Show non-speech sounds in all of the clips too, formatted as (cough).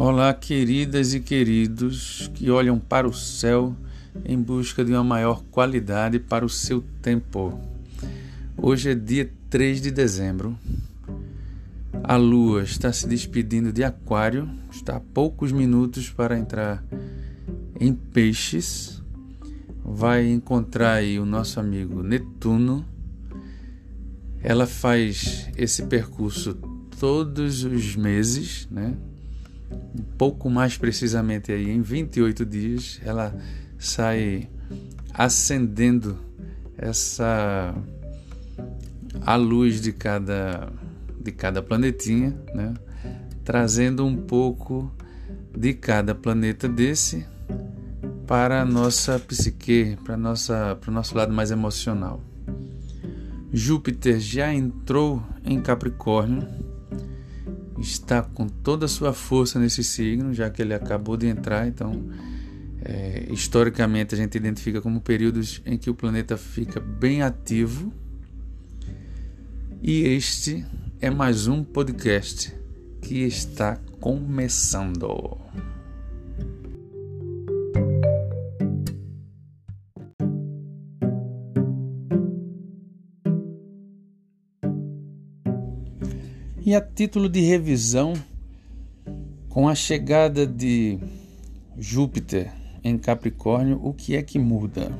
Olá, queridas e queridos que olham para o céu em busca de uma maior qualidade para o seu tempo. Hoje é dia 3 de dezembro. A lua está se despedindo de Aquário, está a poucos minutos para entrar em Peixes. Vai encontrar aí o nosso amigo Netuno. Ela faz esse percurso todos os meses, né? Um pouco mais precisamente aí em 28 dias, ela sai acendendo essa a luz de cada de cada planetinha, né? trazendo um pouco de cada planeta desse para a nossa psique, para nossa para o nosso lado mais emocional. Júpiter já entrou em Capricórnio está com toda a sua força nesse signo, já que ele acabou de entrar, então é, historicamente a gente identifica como períodos em que o planeta fica bem ativo. E este é mais um podcast que está começando. E a título de revisão, com a chegada de Júpiter em Capricórnio, o que é que muda?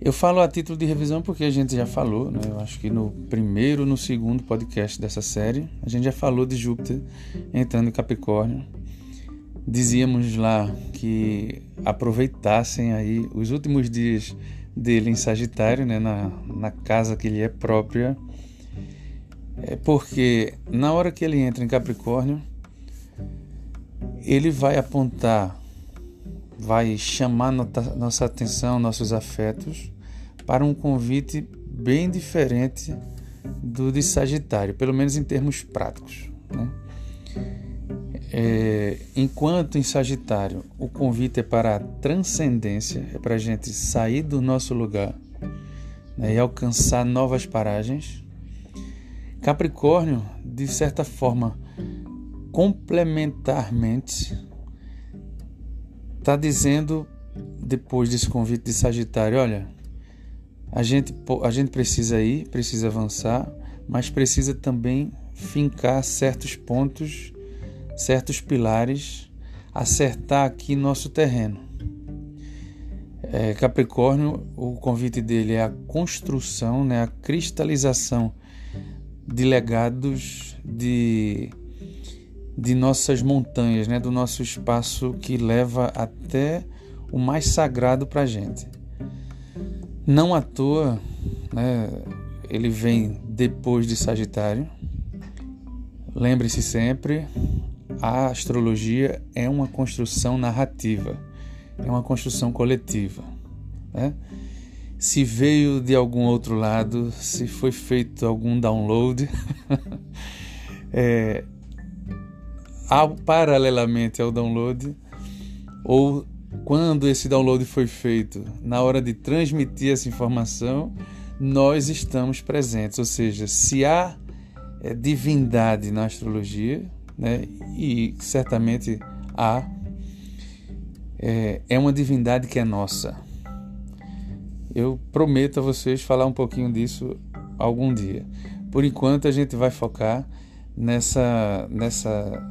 Eu falo a título de revisão porque a gente já falou, né? eu acho que no primeiro, no segundo podcast dessa série, a gente já falou de Júpiter entrando em Capricórnio. Dizíamos lá que aproveitassem aí os últimos dias dele em Sagitário, né? na, na casa que lhe é própria, é porque na hora que ele entra em Capricórnio, ele vai apontar, vai chamar nossa atenção, nossos afetos para um convite bem diferente do de Sagitário, pelo menos em termos práticos. Né? É, enquanto em Sagitário o convite é para a transcendência, é para a gente sair do nosso lugar né, e alcançar novas paragens. Capricórnio, de certa forma, complementarmente, está dizendo, depois desse convite de Sagitário: olha, a gente, a gente precisa ir, precisa avançar, mas precisa também fincar certos pontos, certos pilares, acertar aqui nosso terreno. É, Capricórnio, o convite dele é a construção, né, a cristalização de legados de, de nossas montanhas, né? do nosso espaço que leva até o mais sagrado para a gente. Não à toa, né? ele vem depois de Sagitário. Lembre-se sempre, a astrologia é uma construção narrativa, é uma construção coletiva. Né? Se veio de algum outro lado, se foi feito algum download. (laughs) é, ao, paralelamente ao download, ou quando esse download foi feito, na hora de transmitir essa informação, nós estamos presentes. Ou seja, se há é, divindade na astrologia, né, e certamente há, é, é uma divindade que é nossa eu prometo a vocês falar um pouquinho disso algum dia. Por enquanto a gente vai focar nessa nessa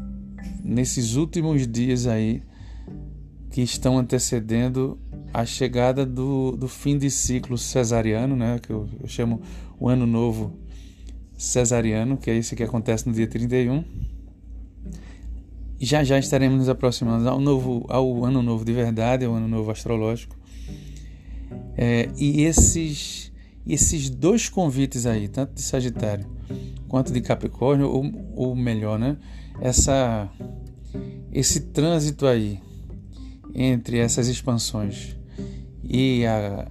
nesses últimos dias aí que estão antecedendo a chegada do, do fim de ciclo cesariano, né, que eu, eu chamo o ano novo cesariano, que é esse que acontece no dia 31. Já já estaremos nos aproximando ao novo ao ano novo de verdade, ao ano novo astrológico. É, e esses, esses dois convites aí, tanto de Sagitário quanto de Capricórnio, ou, ou melhor, né? Essa, esse trânsito aí entre essas expansões e, a,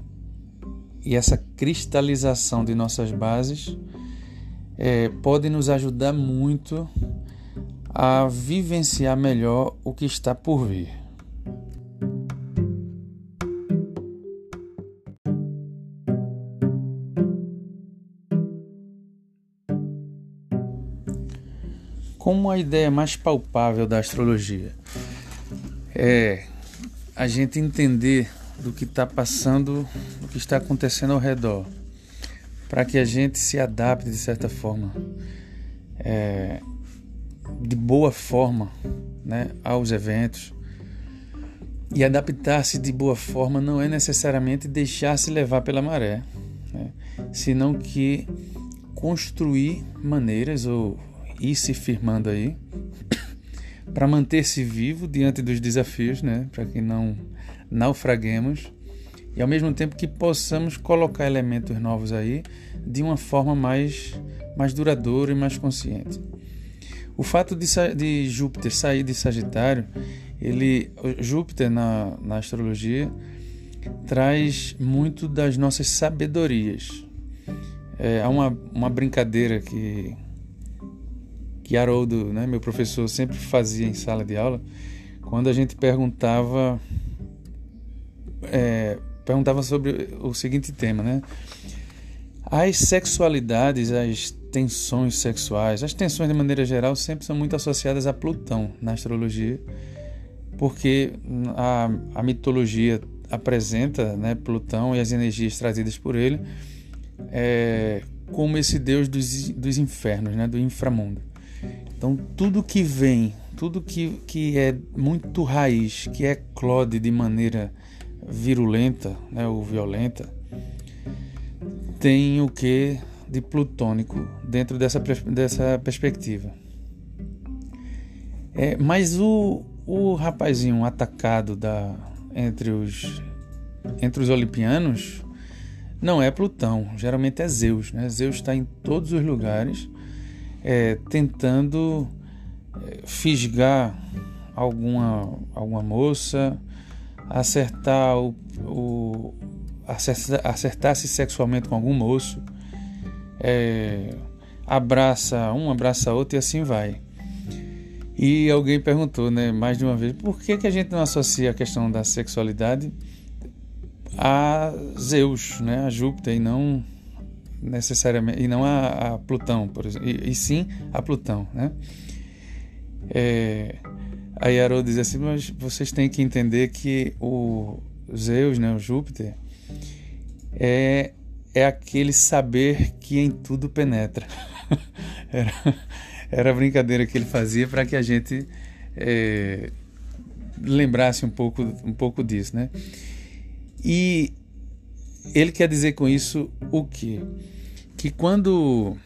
e essa cristalização de nossas bases é, nos ajudar muito a vivenciar melhor o que está por vir. Como a ideia mais palpável da astrologia é a gente entender do que está passando, do que está acontecendo ao redor, para que a gente se adapte de certa forma, é, de boa forma, né, aos eventos. E adaptar-se de boa forma não é necessariamente deixar-se levar pela maré, né, senão que construir maneiras ou ir se firmando aí para manter-se vivo diante dos desafios, né? Para que não naufraguemos e ao mesmo tempo que possamos colocar elementos novos aí de uma forma mais mais duradoura e mais consciente. O fato de, de Júpiter sair de Sagitário, ele Júpiter na, na astrologia traz muito das nossas sabedorias. É, há uma, uma brincadeira que que Haroldo, né, meu professor, sempre fazia em sala de aula, quando a gente perguntava é, perguntava sobre o seguinte tema, né? As sexualidades, as tensões sexuais, as tensões de maneira geral sempre são muito associadas a Plutão na astrologia, porque a, a mitologia apresenta né, Plutão e as energias trazidas por ele é, como esse deus dos, dos infernos, né, do inframundo. Então, tudo que vem, tudo que, que é muito raiz, que é clode de maneira virulenta né, ou violenta, tem o que de plutônico dentro dessa, dessa perspectiva. É, mas o, o rapazinho atacado da, entre, os, entre os olimpianos não é Plutão, geralmente é Zeus. Né? Zeus está em todos os lugares é, tentando é, fisgar alguma, alguma moça, acertar o, o acertar-se sexualmente com algum moço, é, abraça um, abraça outro e assim vai. E alguém perguntou, né, mais de uma vez, por que, que a gente não associa a questão da sexualidade a Zeus, né, a Júpiter e não necessariamente e não a, a Plutão, por exemplo, e, e, sim a Plutão, né? É, aí Haroldo diz assim, mas vocês têm que entender que o Zeus, né, o Júpiter, é, é aquele saber que em tudo penetra. (laughs) era, era a brincadeira que ele fazia para que a gente é, lembrasse um pouco, um pouco disso, né? E ele quer dizer com isso o quê? Que quando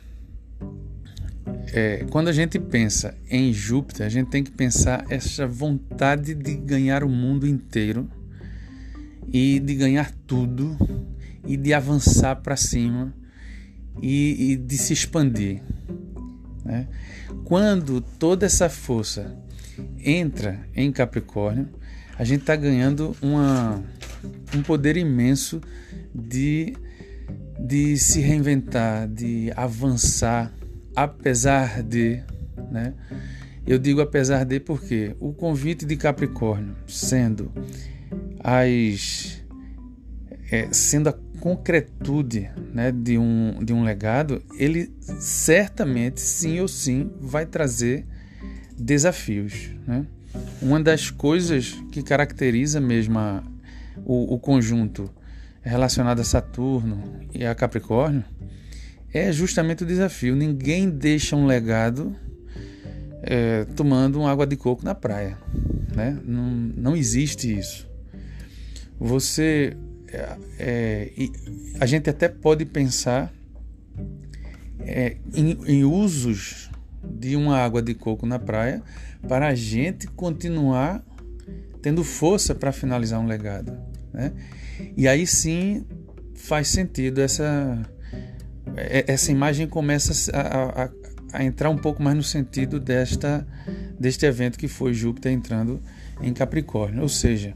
é, quando a gente pensa em Júpiter, a gente tem que pensar essa vontade de ganhar o mundo inteiro e de ganhar tudo e de avançar para cima e, e, de se expandir. Né? Quando toda essa força entra em Capricórnio, a gente está ganhando uma, um poder imenso de, de se reinventar, de avançar, apesar de. Né? Eu digo apesar de porque o convite de Capricórnio, sendo as. É, sendo a concretude né, de, um, de um legado, ele certamente, sim ou sim, vai trazer desafios. Né? Uma das coisas que caracteriza mesmo a, o, o conjunto relacionado a Saturno e a Capricórnio é justamente o desafio. Ninguém deixa um legado é, tomando uma água de coco na praia. Né? Não, não existe isso. Você. É, é, a gente até pode pensar é, em, em usos de uma água de coco na praia para a gente continuar tendo força para finalizar um legado. Né? E aí sim faz sentido essa é, essa imagem começa a, a, a, entrar um pouco mais no sentido desta deste evento que foi Júpiter entrando em Capricórnio, ou seja,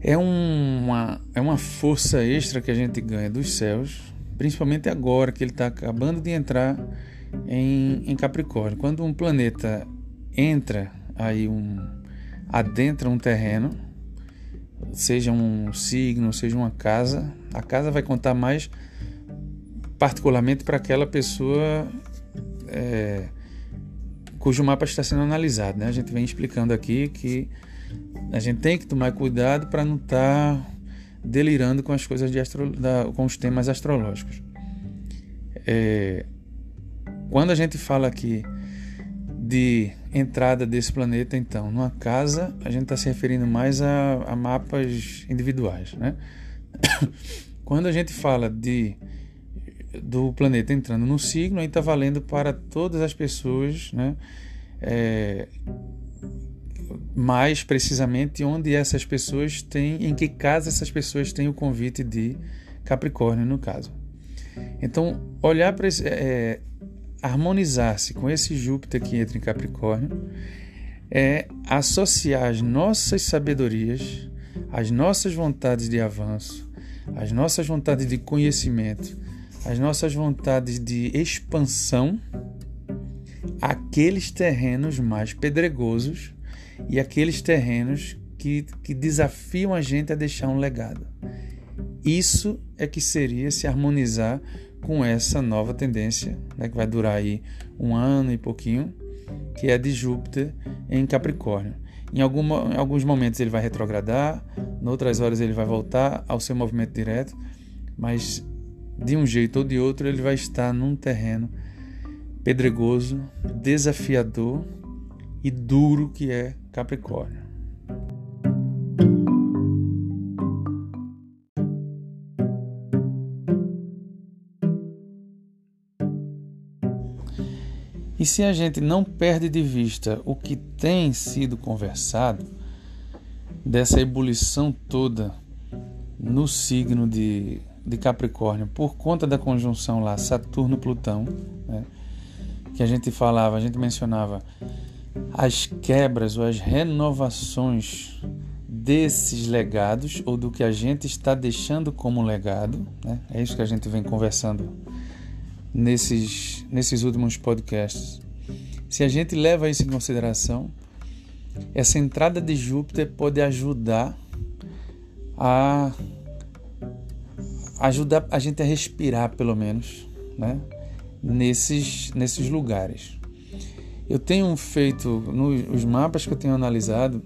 é uma é uma força extra que a gente ganha dos céus, principalmente agora que ele está acabando de entrar em, em Capricórnio. Quando um planeta entra aí um adentra um terreno seja um signo, seja uma casa, a casa vai contar mais particularmente para aquela pessoa é, cujo mapa está sendo analisado. Né? A gente vem explicando aqui que a gente tem que tomar cuidado para não estar tá delirando com as coisas de astro, da, com os temas astrológicos. É, quando a gente fala aqui de entrada desse planeta, então, numa casa, a gente está se referindo mais a, a mapas individuais, né? (coughs) Quando a gente fala de do planeta entrando no signo, aí está valendo para todas as pessoas, né? É, mais precisamente onde essas pessoas têm, em que casa essas pessoas têm o convite de Capricórnio, no caso. Então, olhar para esse, é, harmonizar-se com esse Júpiter que entra em Capricórnio é associar as nossas sabedorias, as nossas vontades de avanço, as nossas vontades de conhecimento, as nossas vontades de expansão àqueles terrenos mais pedregosos e aqueles terrenos que, que desafiam a gente a deixar um legado. Isso é que seria se harmonizar com essa nova tendência, né, que vai durar aí um ano e pouquinho, que é de Júpiter em Capricórnio. Em, alguma, em alguns momentos ele vai retrogradar, em outras horas ele vai voltar ao seu movimento direto, mas de um jeito ou de outro ele vai estar num terreno pedregoso, desafiador e duro que é Capricórnio. E se a gente não perde de vista o que tem sido conversado, dessa ebulição toda no signo de, de Capricórnio, por conta da conjunção lá Saturno-Plutão, né, que a gente falava, a gente mencionava as quebras ou as renovações desses legados ou do que a gente está deixando como legado, né? é isso que a gente vem conversando nesses, nesses últimos podcasts. Se a gente leva isso em consideração, essa entrada de Júpiter pode ajudar a ajudar a gente a respirar pelo menos, né? Nesses nesses lugares. Eu tenho feito nos mapas que eu tenho analisado,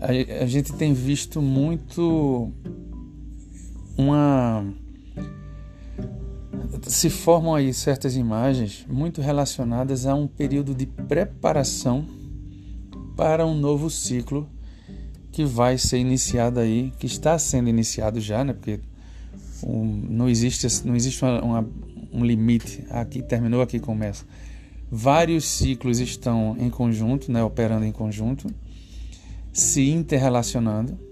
a, a gente tem visto muito uma se formam aí certas imagens muito relacionadas a um período de preparação para um novo ciclo que vai ser iniciado aí, que está sendo iniciado já, né? Porque um, não existe, não existe uma, uma, um limite. Aqui terminou, aqui começa. Vários ciclos estão em conjunto, né? Operando em conjunto, se interrelacionando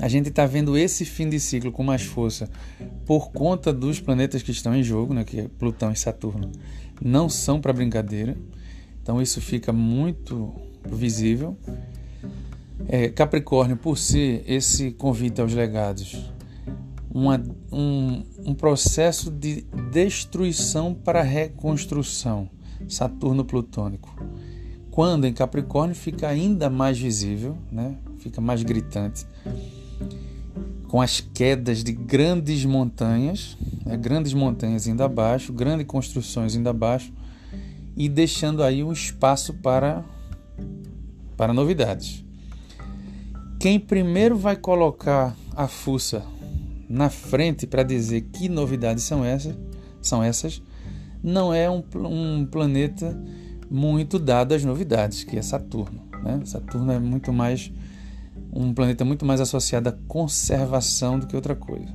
a gente está vendo esse fim de ciclo com mais força por conta dos planetas que estão em jogo, né, que é Plutão e Saturno, não são para brincadeira. Então isso fica muito visível. É, Capricórnio, por ser esse convite aos legados, uma, um, um processo de destruição para reconstrução, Saturno plutônico. Quando em Capricórnio fica ainda mais visível, né? fica mais gritante com as quedas de grandes montanhas, né, grandes montanhas indo abaixo, grandes construções indo abaixo, e deixando aí um espaço para, para novidades. Quem primeiro vai colocar a fuça na frente para dizer que novidades são essas, são essas não é um, um planeta muito dado às novidades, que é Saturno. Né? Saturno é muito mais um planeta muito mais associado à conservação do que outra coisa.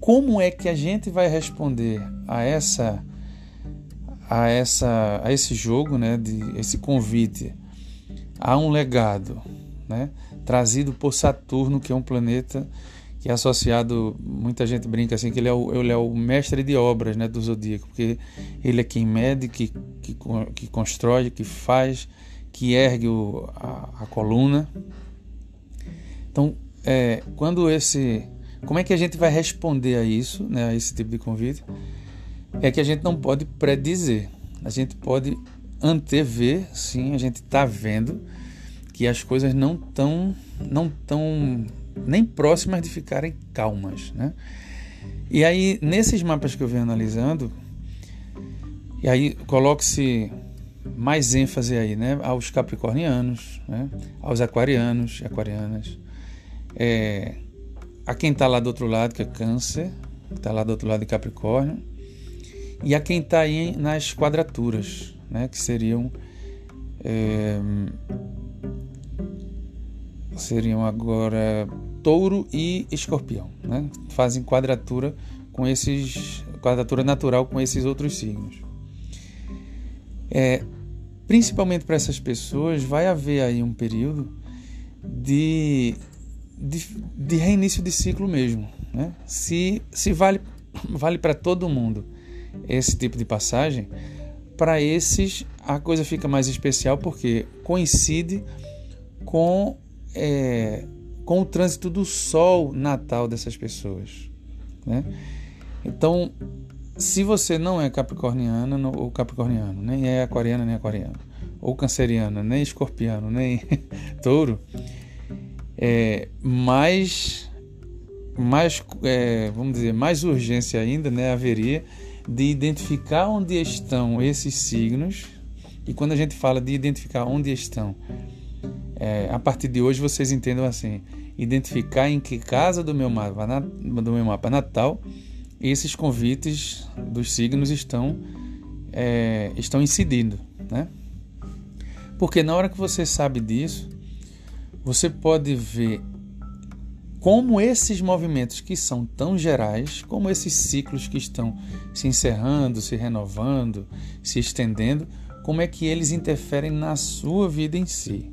Como é que a gente vai responder a essa a essa a esse jogo, né, de esse convite a um legado, né, trazido por Saturno, que é um planeta que é associado, muita gente brinca assim que ele é o, ele é o mestre de obras, né, do zodíaco, porque ele é quem mede, que, que, que constrói, que faz, que ergue o, a, a, coluna. Então, é, quando esse. Como é que a gente vai responder a isso, né, a esse tipo de convite? É que a gente não pode predizer. A gente pode antever, sim, a gente está vendo que as coisas não estão não tão nem próximas de ficarem calmas, né? E aí, nesses mapas que eu venho analisando, E aí coloque-se mais ênfase aí, né, aos capricornianos, né, aos aquarianos e aquarianas, é, a quem está lá do outro lado, que é câncer, está lá do outro lado de Capricórnio, e a quem está aí nas quadraturas, né, que seriam é, seriam agora touro e escorpião, né? Fazem quadratura com esses quadratura natural com esses outros signos. É, principalmente para essas pessoas, vai haver aí um período de, de, de reinício de ciclo mesmo. Né? Se, se vale, (coughs) vale para todo mundo esse tipo de passagem, para esses a coisa fica mais especial porque coincide com, é, com o trânsito do Sol natal dessas pessoas. Né? Então, se você não é capricorniana ou capricorniano, nem é aquariana nem aquariano, ou canceriana, nem escorpiano, nem (laughs) touro, é, mais, mais é, vamos dizer, mais urgência ainda né, haveria de identificar onde estão esses signos. E quando a gente fala de identificar onde estão, é, a partir de hoje vocês entendam assim: identificar em que casa do meu mapa, do meu mapa natal esses convites dos signos estão, é, estão incidindo, né? Porque na hora que você sabe disso, você pode ver como esses movimentos que são tão gerais, como esses ciclos que estão se encerrando, se renovando, se estendendo, como é que eles interferem na sua vida em si.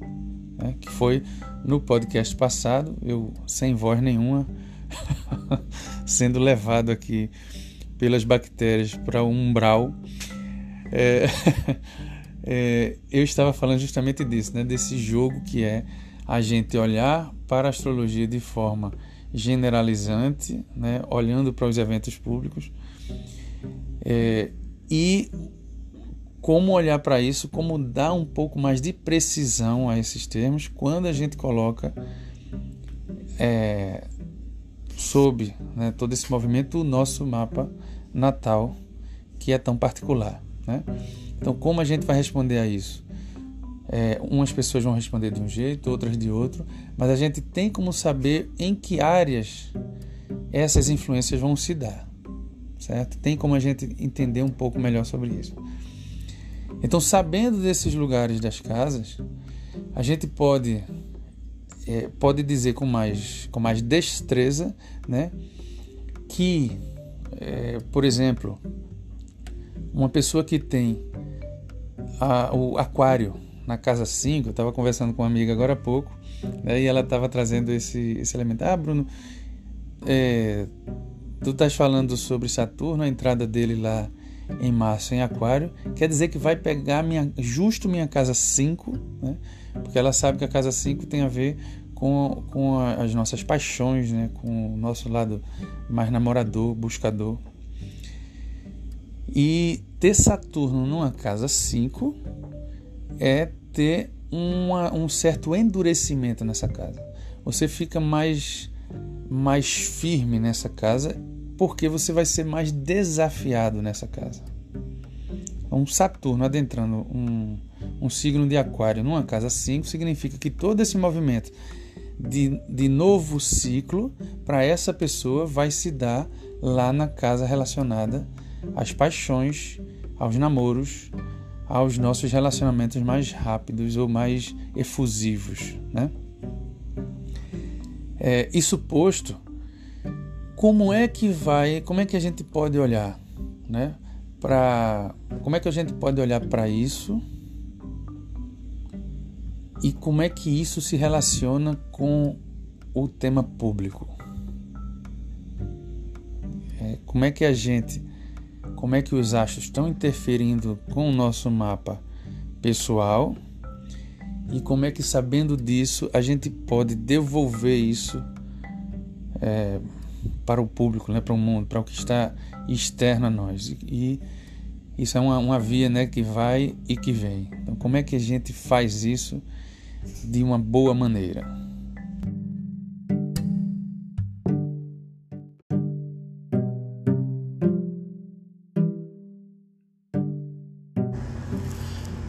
Né? Que foi no podcast passado, eu sem voz nenhuma, (laughs) sendo levado aqui pelas bactérias para o umbral. É, (laughs) é, eu estava falando justamente disso, né? desse jogo que é a gente olhar para a astrologia de forma generalizante, né? olhando para os eventos públicos, é, e como olhar para isso, como dar um pouco mais de precisão a esses termos quando a gente coloca é, sob né, todo esse movimento o nosso mapa natal, que é tão particular. Né? Então, como a gente vai responder a isso? É, umas pessoas vão responder de um jeito, outras de outro, mas a gente tem como saber em que áreas essas influências vão se dar, certo? Tem como a gente entender um pouco melhor sobre isso. Então, sabendo desses lugares das casas, a gente pode é, pode dizer com mais, com mais destreza né, que, é, por exemplo, uma pessoa que tem a, o aquário na casa 5, eu estava conversando com uma amiga agora há pouco, né, e ela estava trazendo esse, esse elemento. Ah, Bruno, é, tu estás falando sobre Saturno, a entrada dele lá em março em aquário, quer dizer que vai pegar minha, justo minha casa 5, né? Porque ela sabe que a casa 5 tem a ver com, com as nossas paixões, né? com o nosso lado mais namorador, buscador. E ter Saturno numa casa 5 é ter uma, um certo endurecimento nessa casa. Você fica mais, mais firme nessa casa porque você vai ser mais desafiado nessa casa. Um Saturno adentrando um, um signo de Aquário numa casa 5 significa que todo esse movimento de, de novo ciclo para essa pessoa vai se dar lá na casa relacionada às paixões, aos namoros, aos nossos relacionamentos mais rápidos ou mais efusivos, né? É, isso posto, como é que vai, como é que a gente pode olhar, né? Para como é que a gente pode olhar para isso e como é que isso se relaciona com o tema público? É, como é que a gente, como é que os astros estão interferindo com o nosso mapa pessoal e como é que sabendo disso a gente pode devolver isso é, para o público, né, para o mundo, para o que está externo a nós. E, isso é uma, uma via né, que vai e que vem. Então, como é que a gente faz isso de uma boa maneira?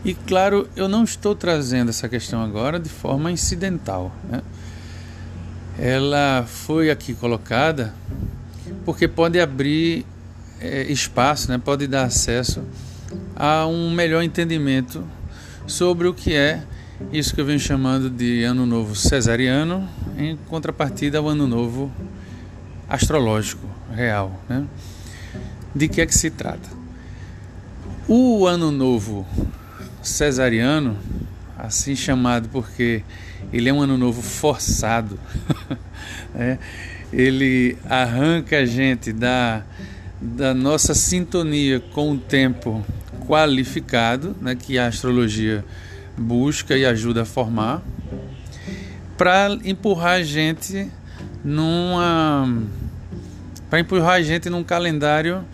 E claro, eu não estou trazendo essa questão agora de forma incidental. Né? Ela foi aqui colocada porque pode abrir é, espaço, né? pode dar acesso a um melhor entendimento sobre o que é isso que eu venho chamando de Ano Novo Cesariano, em contrapartida ao Ano Novo Astrológico Real. Né? De que é que se trata? O Ano Novo Cesariano, assim chamado porque ele é um Ano Novo forçado, (laughs) né? ele arranca a gente da, da nossa sintonia com o tempo qualificado, né? que a astrologia busca e ajuda a formar para empurrar a gente numa para empurrar a gente num calendário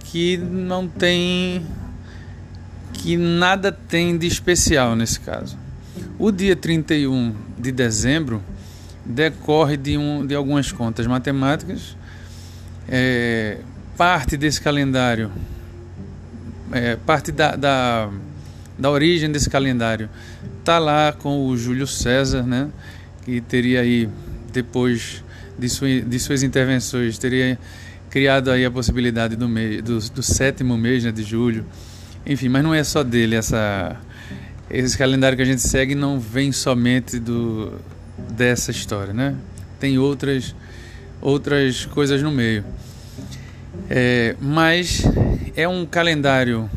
que não tem que nada tem de especial nesse caso. O dia 31 de dezembro decorre de, um, de algumas contas matemáticas. É, parte desse calendário, é, parte da, da da origem desse calendário está lá com o Júlio César, né? que teria aí, depois de, sua, de suas intervenções, teria criado aí a possibilidade do, mês, do, do sétimo mês né, de julho. Enfim, mas não é só dele essa esse calendário que a gente segue não vem somente do dessa história, né? Tem outras outras coisas no meio. É, mas é um calendário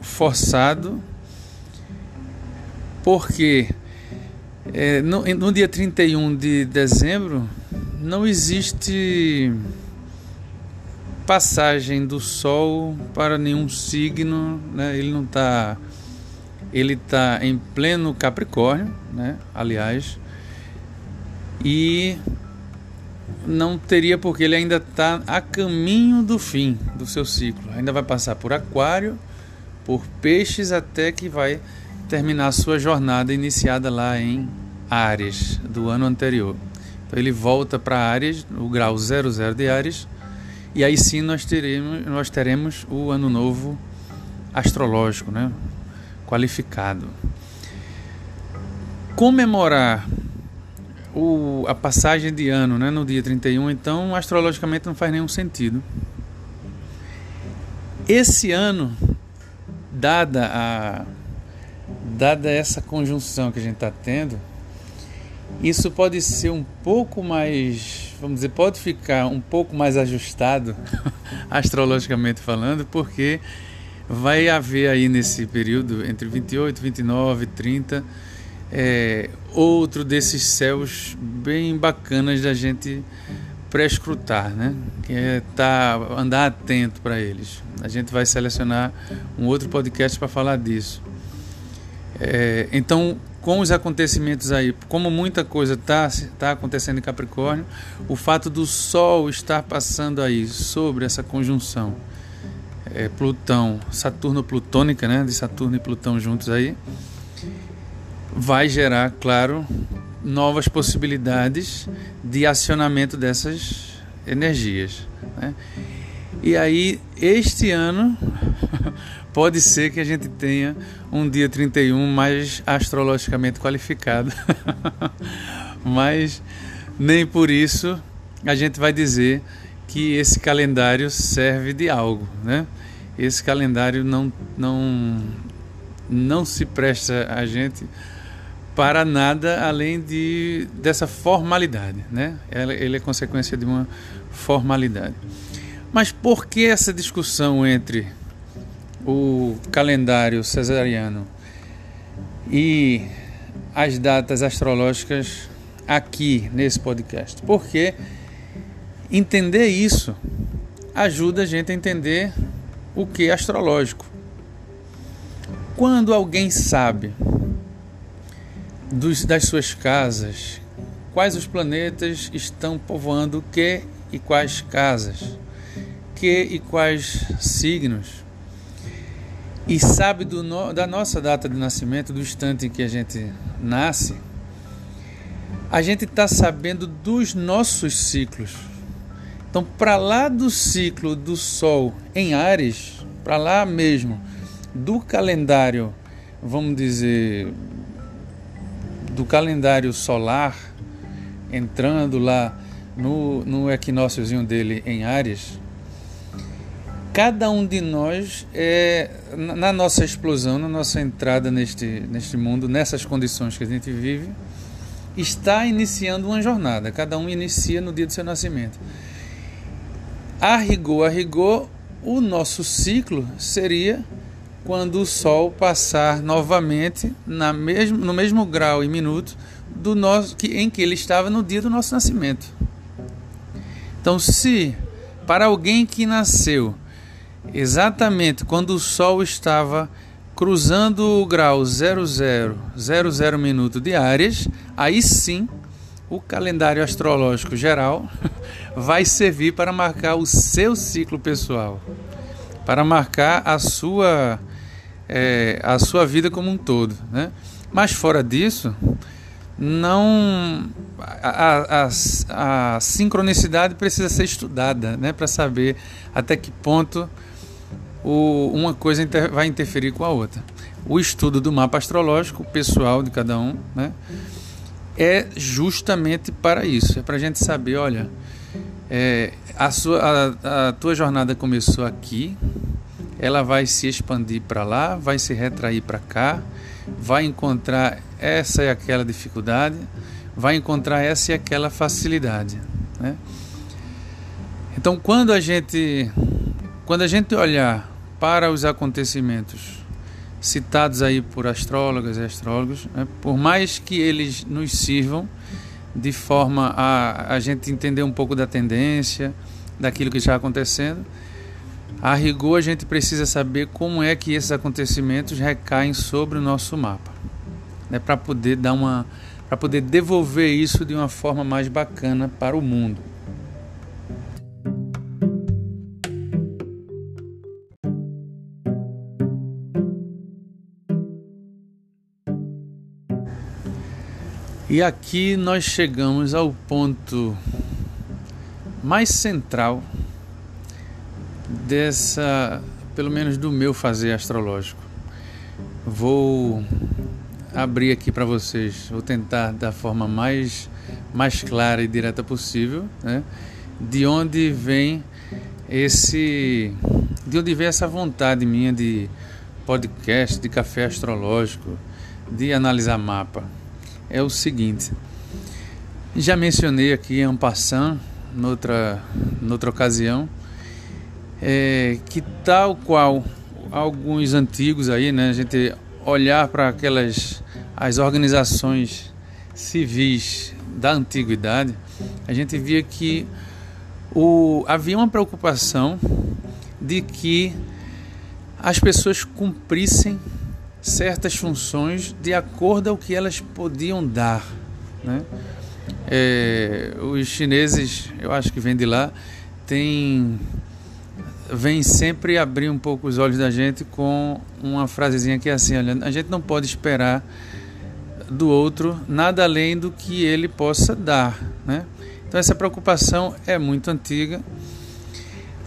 forçado porque é, no, no dia 31 de dezembro não existe passagem do Sol para nenhum signo, né? ele não está. Ele está em pleno Capricórnio, né? aliás, e não teria porque ele ainda está a caminho do fim do seu ciclo. Ainda vai passar por Aquário, por Peixes, até que vai terminar a sua jornada iniciada lá em Ares do ano anterior. Então ele volta para Ares, o grau 00 de Ares, e aí sim nós teremos, nós teremos o ano novo astrológico, né? qualificado. Comemorar o, a passagem de ano né, no dia 31, então astrologicamente não faz nenhum sentido. Esse ano, dada a dada essa conjunção que a gente está tendo, isso pode ser um pouco mais, vamos dizer, pode ficar um pouco mais ajustado, (laughs) astrologicamente falando, porque vai haver aí nesse período, entre 28, 29 e 30, é, outro desses céus bem bacanas da gente prescrutar, né? Que é tá, andar atento para eles. A gente vai selecionar um outro podcast para falar disso. É, então, com os acontecimentos aí, como muita coisa está tá acontecendo em Capricórnio, o fato do Sol estar passando aí sobre essa conjunção é, Plutão, Saturno plutônica, né, de Saturno e Plutão juntos aí, vai gerar, claro, novas possibilidades de acionamento dessas energias. Né? E aí, este ano, (laughs) pode ser que a gente tenha um dia 31 mais astrologicamente qualificado. (laughs) Mas nem por isso a gente vai dizer que esse calendário serve de algo, né? Esse calendário não não não se presta a gente para nada além de dessa formalidade, né? Ele é consequência de uma formalidade. Mas por que essa discussão entre o calendário cesariano e as datas astrológicas aqui nesse podcast, porque entender isso ajuda a gente a entender o que é astrológico. Quando alguém sabe dos, das suas casas, quais os planetas estão povoando que e quais casas, que e quais signos, e sabe no, da nossa data de nascimento, do instante em que a gente nasce, a gente está sabendo dos nossos ciclos. Então, para lá do ciclo do Sol em Ares, para lá mesmo do calendário vamos dizer, do calendário solar, entrando lá no, no equinóciozinho dele em Áries, cada um de nós é na nossa explosão, na nossa entrada neste, neste mundo, nessas condições que a gente vive, está iniciando uma jornada. Cada um inicia no dia do seu nascimento. A rigor, a rigor, o nosso ciclo seria quando o Sol passar novamente na mesmo, no mesmo grau e minuto do nosso, que, em que ele estava no dia do nosso nascimento. Então, se para alguém que nasceu exatamente quando o Sol estava cruzando o grau 0000 minuto de Áries, aí sim o calendário astrológico geral (laughs) vai servir para marcar o seu ciclo pessoal, para marcar a sua é, a sua vida como um todo, né? Mas fora disso, não a, a, a sincronicidade precisa ser estudada, né, para saber até que ponto o, uma coisa inter, vai interferir com a outra. O estudo do mapa astrológico pessoal de cada um, né, é justamente para isso, é para a gente saber, olha, é, a, sua, a, a tua jornada começou aqui, ela vai se expandir para lá, vai se retrair para cá, vai encontrar essa e aquela dificuldade, vai encontrar essa e aquela facilidade. Né? Então, quando a gente, quando a gente olhar para os acontecimentos citados aí por astrólogas e astrólogos, né, por mais que eles nos sirvam de forma a a gente entender um pouco da tendência, daquilo que está acontecendo, a rigor, a gente precisa saber como é que esses acontecimentos recaem sobre o nosso mapa, né, para poder dar uma, para poder devolver isso de uma forma mais bacana para o mundo. E aqui nós chegamos ao ponto mais central dessa, pelo menos do meu fazer astrológico. Vou abrir aqui para vocês, vou tentar da forma mais, mais clara e direta possível, né? de onde vem esse, de onde vem essa vontade minha de podcast, de café astrológico, de analisar mapa. É o seguinte, já mencionei aqui em passant, noutra, noutra ocasião, é, que tal qual alguns antigos aí, né, a gente olhar para aquelas as organizações civis da antiguidade, a gente via que o, havia uma preocupação de que as pessoas cumprissem certas funções de acordo ao que elas podiam dar. Né? É, os chineses, eu acho que vem de lá, têm vem sempre abrir um pouco os olhos da gente com uma frasezinha que é assim, olha, a gente não pode esperar do outro nada além do que ele possa dar, né? Então essa preocupação é muito antiga.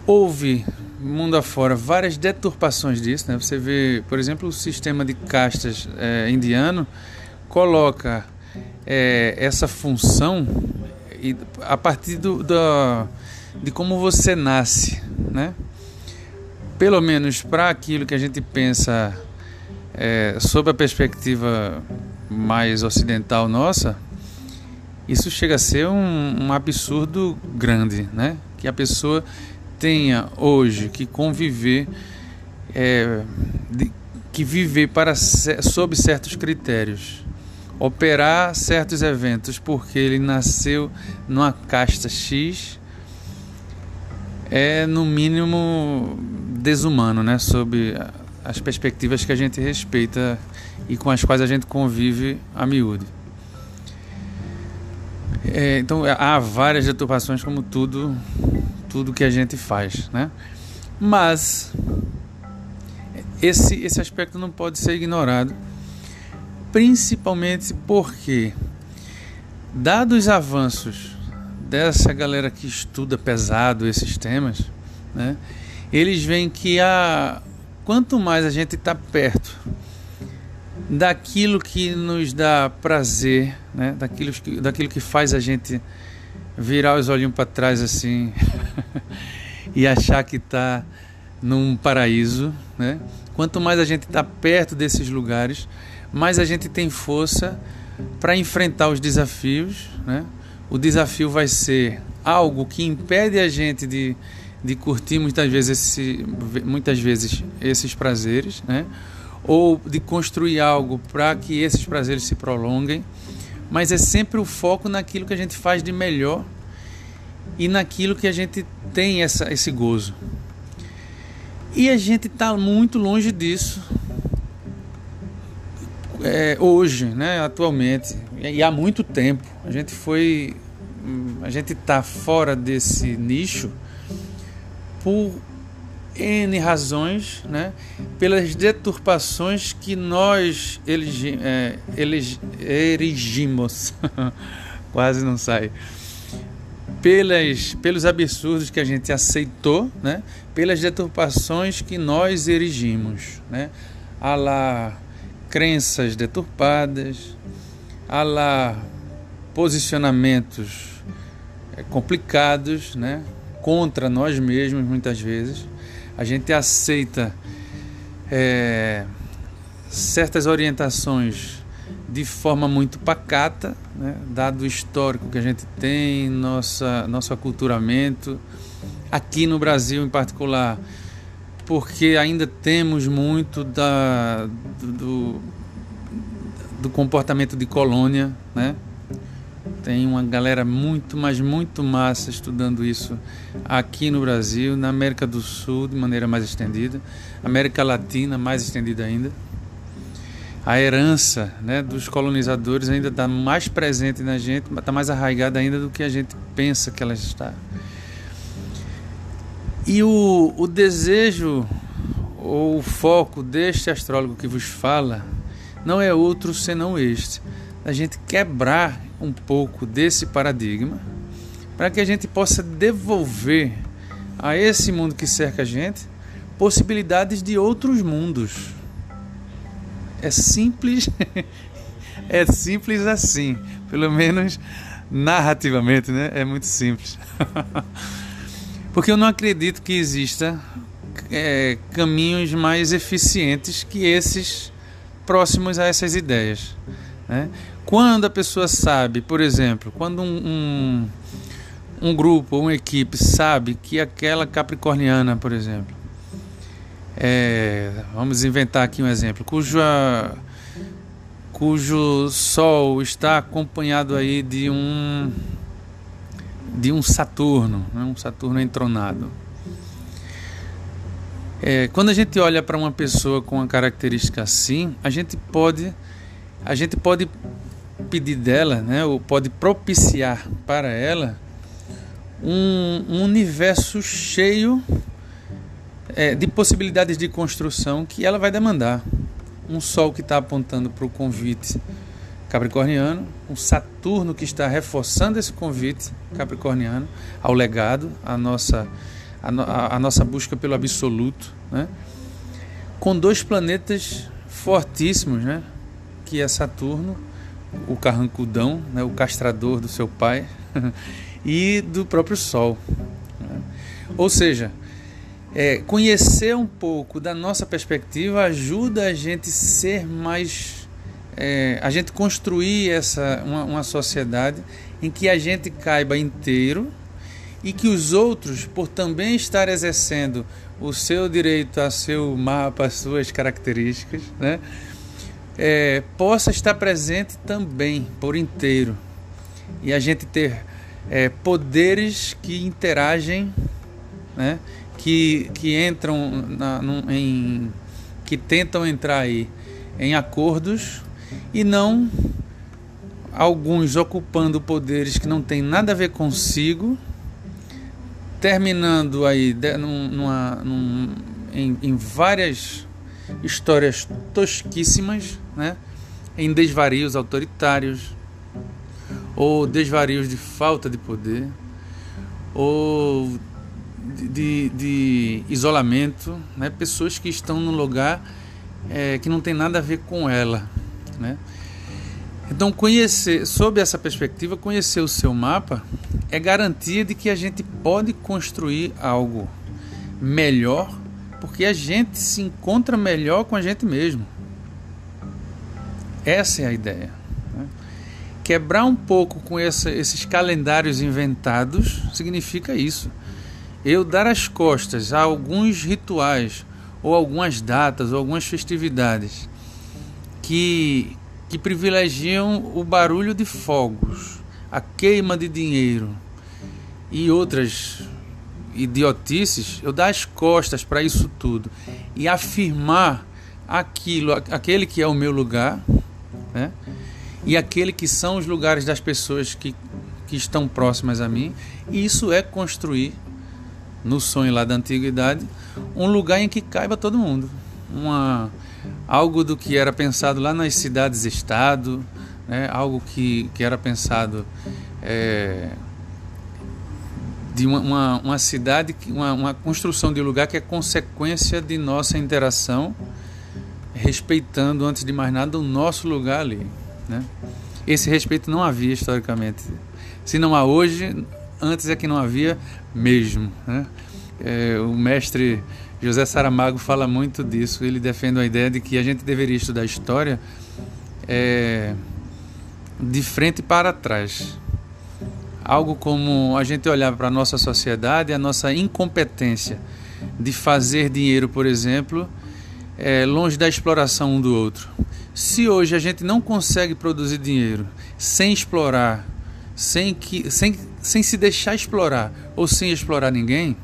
Houve mundo afora várias deturpações disso, né? Você vê, por exemplo, o sistema de castas é, indiano coloca é, essa função a partir do, do, de como você nasce, né? pelo menos para aquilo que a gente pensa é, sob a perspectiva mais ocidental nossa, isso chega a ser um, um absurdo grande, né? Que a pessoa tenha hoje que conviver, é, de, que viver para sob certos critérios, operar certos eventos porque ele nasceu numa casta X é no mínimo desumano, né, sob as perspectivas que a gente respeita e com as quais a gente convive a miúde. É, então há várias deturpações como tudo tudo que a gente faz, né? Mas esse esse aspecto não pode ser ignorado, principalmente porque dados os avanços dessa galera que estuda pesado esses temas, né? eles veem que a, quanto mais a gente está perto daquilo que nos dá prazer, né? daquilo, que, daquilo que faz a gente virar os olhinhos para trás assim (laughs) e achar que está num paraíso. Né? Quanto mais a gente está perto desses lugares, mais a gente tem força para enfrentar os desafios. Né? O desafio vai ser algo que impede a gente de, de curtir muitas vezes, esse, muitas vezes esses prazeres, né? ou de construir algo para que esses prazeres se prolonguem, mas é sempre o foco naquilo que a gente faz de melhor e naquilo que a gente tem essa, esse gozo. E a gente está muito longe disso é, hoje, né, atualmente, e há muito tempo. A gente foi, a gente está fora desse nicho por N razões, né? pelas deturpações que nós elegi, é, elegi, erigimos, (laughs) quase não sai, pelas, pelos absurdos que a gente aceitou, né? pelas deturpações que nós erigimos, né? a lá crenças deturpadas, a lá posicionamentos é, complicados, né? contra nós mesmos muitas vezes a gente aceita é, certas orientações de forma muito pacata, né? dado o histórico que a gente tem, nossa, nosso aculturamento, aqui no Brasil em particular, porque ainda temos muito da, do, do comportamento de colônia, né? Tem uma galera muito, mas muito massa estudando isso aqui no Brasil, na América do Sul de maneira mais estendida, América Latina mais estendida ainda. A herança né, dos colonizadores ainda está mais presente na gente, está mais arraigada ainda do que a gente pensa que ela está. E o, o desejo ou o foco deste astrólogo que vos fala não é outro senão este: a gente quebrar um pouco desse paradigma para que a gente possa devolver a esse mundo que cerca a gente possibilidades de outros mundos. É simples, (laughs) é simples assim, pelo menos narrativamente, né? É muito simples. (laughs) Porque eu não acredito que exista é, caminhos mais eficientes que esses próximos a essas ideias. Né? Quando a pessoa sabe, por exemplo, quando um, um, um grupo uma equipe sabe que aquela capricorniana, por exemplo, é, vamos inventar aqui um exemplo, cuja, cujo Sol está acompanhado aí de um de um Saturno, né, um Saturno entronado. É, quando a gente olha para uma pessoa com uma característica assim, a gente pode a gente pode pedir dela, né, ou pode propiciar para ela um, um universo cheio é, de possibilidades de construção que ela vai demandar. Um Sol que está apontando para o convite capricorniano, um Saturno que está reforçando esse convite capricorniano ao legado, a nossa, a, a, a nossa busca pelo absoluto, né? com dois planetas fortíssimos, né? que é Saturno o carrancudão, né, o castrador do seu pai, (laughs) e do próprio Sol. Né? Ou seja, é, conhecer um pouco da nossa perspectiva ajuda a gente ser mais. É, a gente construir essa, uma, uma sociedade em que a gente caiba inteiro e que os outros, por também estar exercendo o seu direito a seu mapa, as suas características, né? É, possa estar presente também por inteiro. E a gente ter é, poderes que interagem, né, que, que entram na, num, em que tentam entrar aí em acordos e não alguns ocupando poderes que não tem nada a ver consigo, terminando aí de, numa, num, em, em várias histórias tosquíssimas, né? em desvarios autoritários, ou desvarios de falta de poder, ou de, de, isolamento, né? pessoas que estão num lugar é, que não tem nada a ver com ela, né? Então, conhecer, sob essa perspectiva, conhecer o seu mapa é garantia de que a gente pode construir algo melhor, porque a gente se encontra melhor com a gente mesmo. Essa é a ideia. Né? Quebrar um pouco com essa, esses calendários inventados significa isso. Eu dar as costas a alguns rituais, ou algumas datas, ou algumas festividades que que privilegiam o barulho de fogos, a queima de dinheiro e outras idiotices, eu dar as costas para isso tudo e afirmar aquilo, aquele que é o meu lugar, né? E aquele que são os lugares das pessoas que, que estão próximas a mim, e isso é construir no sonho lá da antiguidade um lugar em que caiba todo mundo, uma algo do que era pensado lá nas cidades-estado, né? algo que, que era pensado é, de uma, uma, uma cidade, uma, uma, construção de lugar que é consequência de nossa interação, respeitando, antes de mais nada, o nosso lugar ali. Né? Esse respeito não havia historicamente. Se não há hoje, antes é que não havia mesmo. Né? É, o mestre José Saramago fala muito disso. Ele defende a ideia de que a gente deveria estudar história é, de frente para trás. Algo como a gente olhar para a nossa sociedade, a nossa incompetência de fazer dinheiro, por exemplo, é, longe da exploração um do outro. Se hoje a gente não consegue produzir dinheiro sem explorar, sem, que, sem, sem se deixar explorar ou sem explorar ninguém,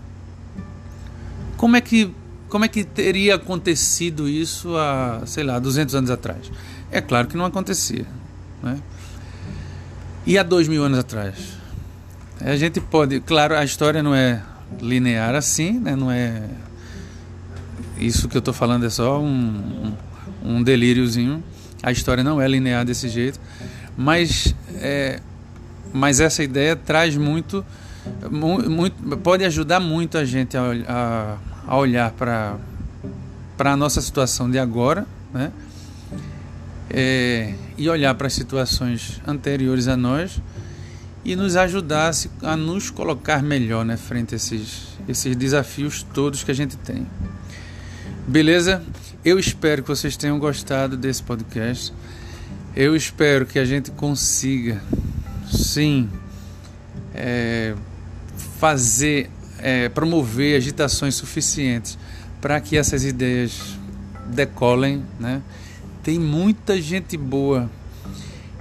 como é que como é que teria acontecido isso há, sei lá, 200 anos atrás? É claro que não acontecia. Né? E há dois mil anos atrás? A gente pode, claro, a história não é linear assim, né? não é. Isso que eu estou falando é só um, um, um delíriozinho. A história não é linear desse jeito, mas, é, mas essa ideia traz muito, muito, pode ajudar muito a gente a, a a olhar para a nossa situação de agora, né? É, e olhar para as situações anteriores a nós e nos ajudar a nos colocar melhor né, frente a esses, esses desafios todos que a gente tem. Beleza? Eu espero que vocês tenham gostado desse podcast. Eu espero que a gente consiga, sim, é, fazer é, promover agitações suficientes para que essas ideias decolem. Né? Tem muita gente boa,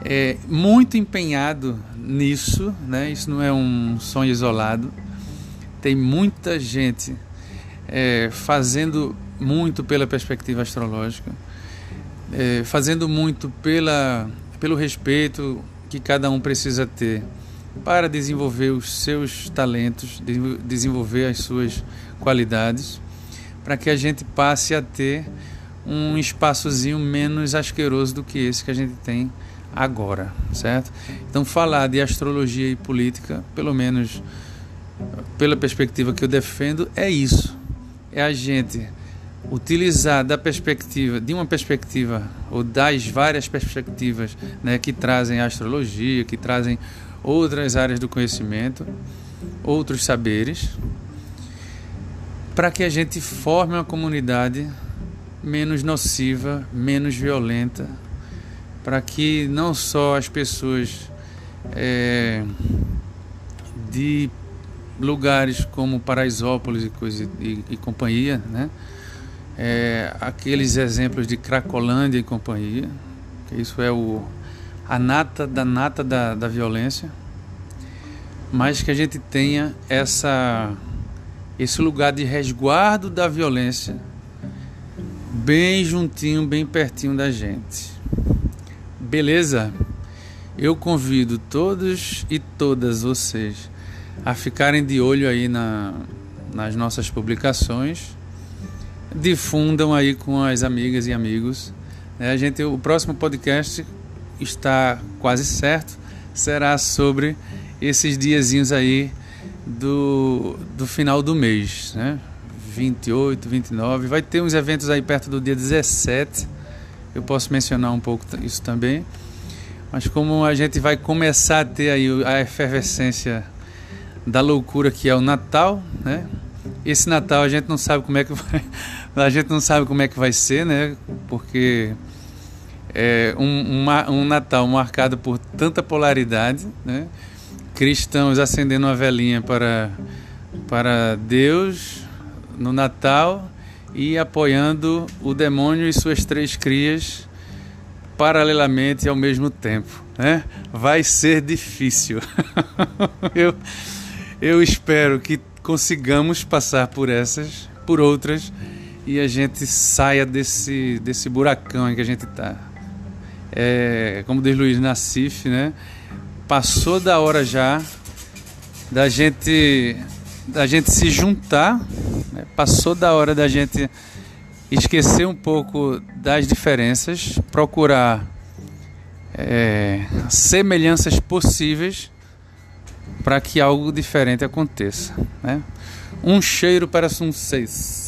é, muito empenhado nisso, né? isso não é um sonho isolado. Tem muita gente é, fazendo muito pela perspectiva astrológica, é, fazendo muito pela, pelo respeito que cada um precisa ter para desenvolver os seus talentos, desenvolver as suas qualidades, para que a gente passe a ter um espaçozinho menos asqueroso do que esse que a gente tem agora, certo? Então, falar de astrologia e política, pelo menos pela perspectiva que eu defendo, é isso. É a gente utilizar da perspectiva, de uma perspectiva ou das várias perspectivas, né, que trazem a astrologia, que trazem outras áreas do conhecimento, outros saberes, para que a gente forme uma comunidade menos nociva, menos violenta, para que não só as pessoas é, de lugares como Paraisópolis e, coisa, e, e companhia, né? É, aqueles exemplos de Cracolândia e companhia, isso é o a nata da nata da, da violência, mas que a gente tenha essa esse lugar de resguardo da violência bem juntinho, bem pertinho da gente. Beleza? Eu convido todos e todas vocês a ficarem de olho aí na, nas nossas publicações. Difundam aí com as amigas e amigos. É, a gente, o próximo podcast está quase certo, será sobre esses diazinhos aí do, do final do mês, né? 28, 29. Vai ter uns eventos aí perto do dia 17. Eu posso mencionar um pouco isso também. Mas como a gente vai começar a ter aí a efervescência da loucura que é o Natal, né? Esse Natal a gente não sabe como é que (laughs) vai, a gente não sabe como é que vai ser, né? Porque é um, um, Natal marcado por tanta polaridade, né? Cristãos acendendo uma velhinha para para Deus no Natal e apoiando o demônio e suas três crias paralelamente ao mesmo tempo. Né? Vai ser difícil. (laughs) eu, eu espero que consigamos passar por essas, por outras, e a gente saia desse, desse buracão em que a gente está. É, como diz Luiz Nassif, né? passou da hora já da gente da gente se juntar, né? passou da hora da gente esquecer um pouco das diferenças, procurar é, semelhanças possíveis para que algo diferente aconteça. Né? Um cheiro para um seis.